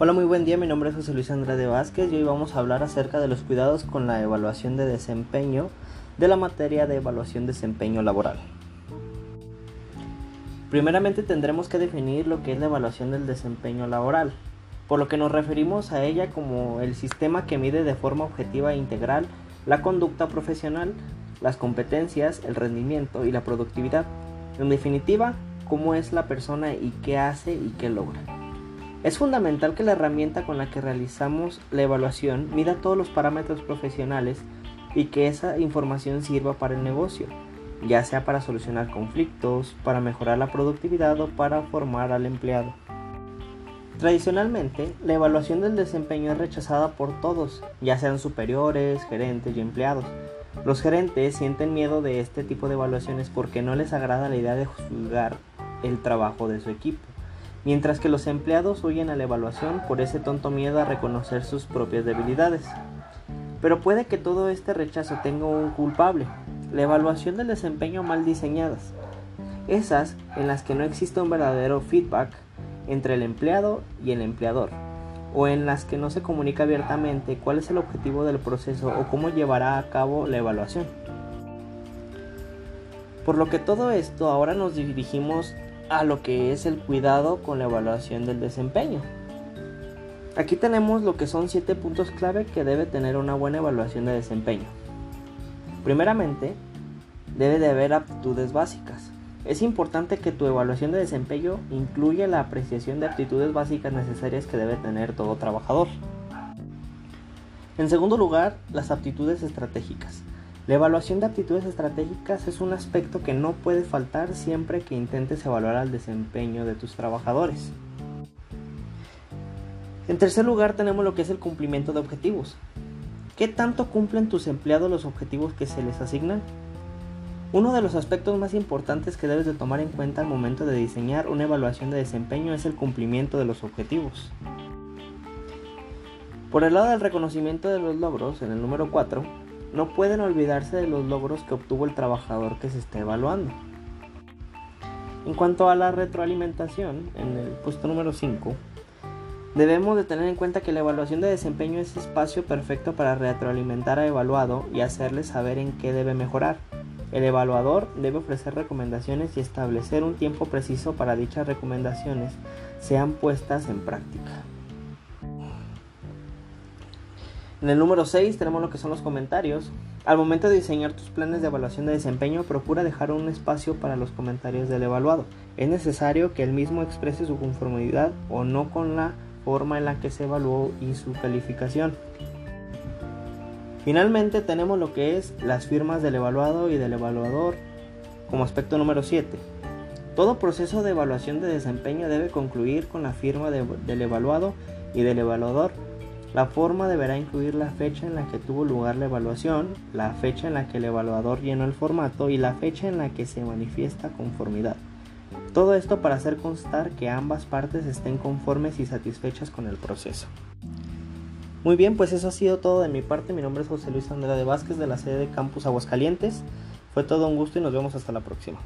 Hola, muy buen día. Mi nombre es José Luis Andrade Vázquez y hoy vamos a hablar acerca de los cuidados con la evaluación de desempeño de la materia de evaluación de desempeño laboral. Primeramente tendremos que definir lo que es la evaluación del desempeño laboral, por lo que nos referimos a ella como el sistema que mide de forma objetiva e integral la conducta profesional, las competencias, el rendimiento y la productividad. En definitiva, cómo es la persona y qué hace y qué logra. Es fundamental que la herramienta con la que realizamos la evaluación mida todos los parámetros profesionales y que esa información sirva para el negocio, ya sea para solucionar conflictos, para mejorar la productividad o para formar al empleado. Tradicionalmente, la evaluación del desempeño es rechazada por todos, ya sean superiores, gerentes y empleados. Los gerentes sienten miedo de este tipo de evaluaciones porque no les agrada la idea de juzgar el trabajo de su equipo mientras que los empleados huyen a la evaluación por ese tonto miedo a reconocer sus propias debilidades. Pero puede que todo este rechazo tenga un culpable, la evaluación del desempeño mal diseñadas, esas en las que no existe un verdadero feedback entre el empleado y el empleador, o en las que no se comunica abiertamente cuál es el objetivo del proceso o cómo llevará a cabo la evaluación. Por lo que todo esto ahora nos dirigimos a lo que es el cuidado con la evaluación del desempeño. Aquí tenemos lo que son 7 puntos clave que debe tener una buena evaluación de desempeño. Primeramente, debe de haber aptitudes básicas. Es importante que tu evaluación de desempeño incluya la apreciación de aptitudes básicas necesarias que debe tener todo trabajador. En segundo lugar, las aptitudes estratégicas. La evaluación de aptitudes estratégicas es un aspecto que no puede faltar siempre que intentes evaluar el desempeño de tus trabajadores. En tercer lugar tenemos lo que es el cumplimiento de objetivos. ¿Qué tanto cumplen tus empleados los objetivos que se les asignan? Uno de los aspectos más importantes que debes de tomar en cuenta al momento de diseñar una evaluación de desempeño es el cumplimiento de los objetivos. Por el lado del reconocimiento de los logros, en el número 4, no pueden olvidarse de los logros que obtuvo el trabajador que se está evaluando. En cuanto a la retroalimentación, en el puesto número 5, debemos de tener en cuenta que la evaluación de desempeño es espacio perfecto para retroalimentar a evaluado y hacerle saber en qué debe mejorar. El evaluador debe ofrecer recomendaciones y establecer un tiempo preciso para dichas recomendaciones sean puestas en práctica. En el número 6 tenemos lo que son los comentarios. Al momento de diseñar tus planes de evaluación de desempeño, procura dejar un espacio para los comentarios del evaluado. Es necesario que él mismo exprese su conformidad o no con la forma en la que se evaluó y su calificación. Finalmente tenemos lo que es las firmas del evaluado y del evaluador como aspecto número 7. Todo proceso de evaluación de desempeño debe concluir con la firma del evaluado y del evaluador la forma deberá incluir la fecha en la que tuvo lugar la evaluación, la fecha en la que el evaluador llenó el formato y la fecha en la que se manifiesta conformidad. Todo esto para hacer constar que ambas partes estén conformes y satisfechas con el proceso. Muy bien, pues eso ha sido todo de mi parte. Mi nombre es José Luis Andrade Vázquez de la sede de Campus Aguascalientes. Fue todo un gusto y nos vemos hasta la próxima.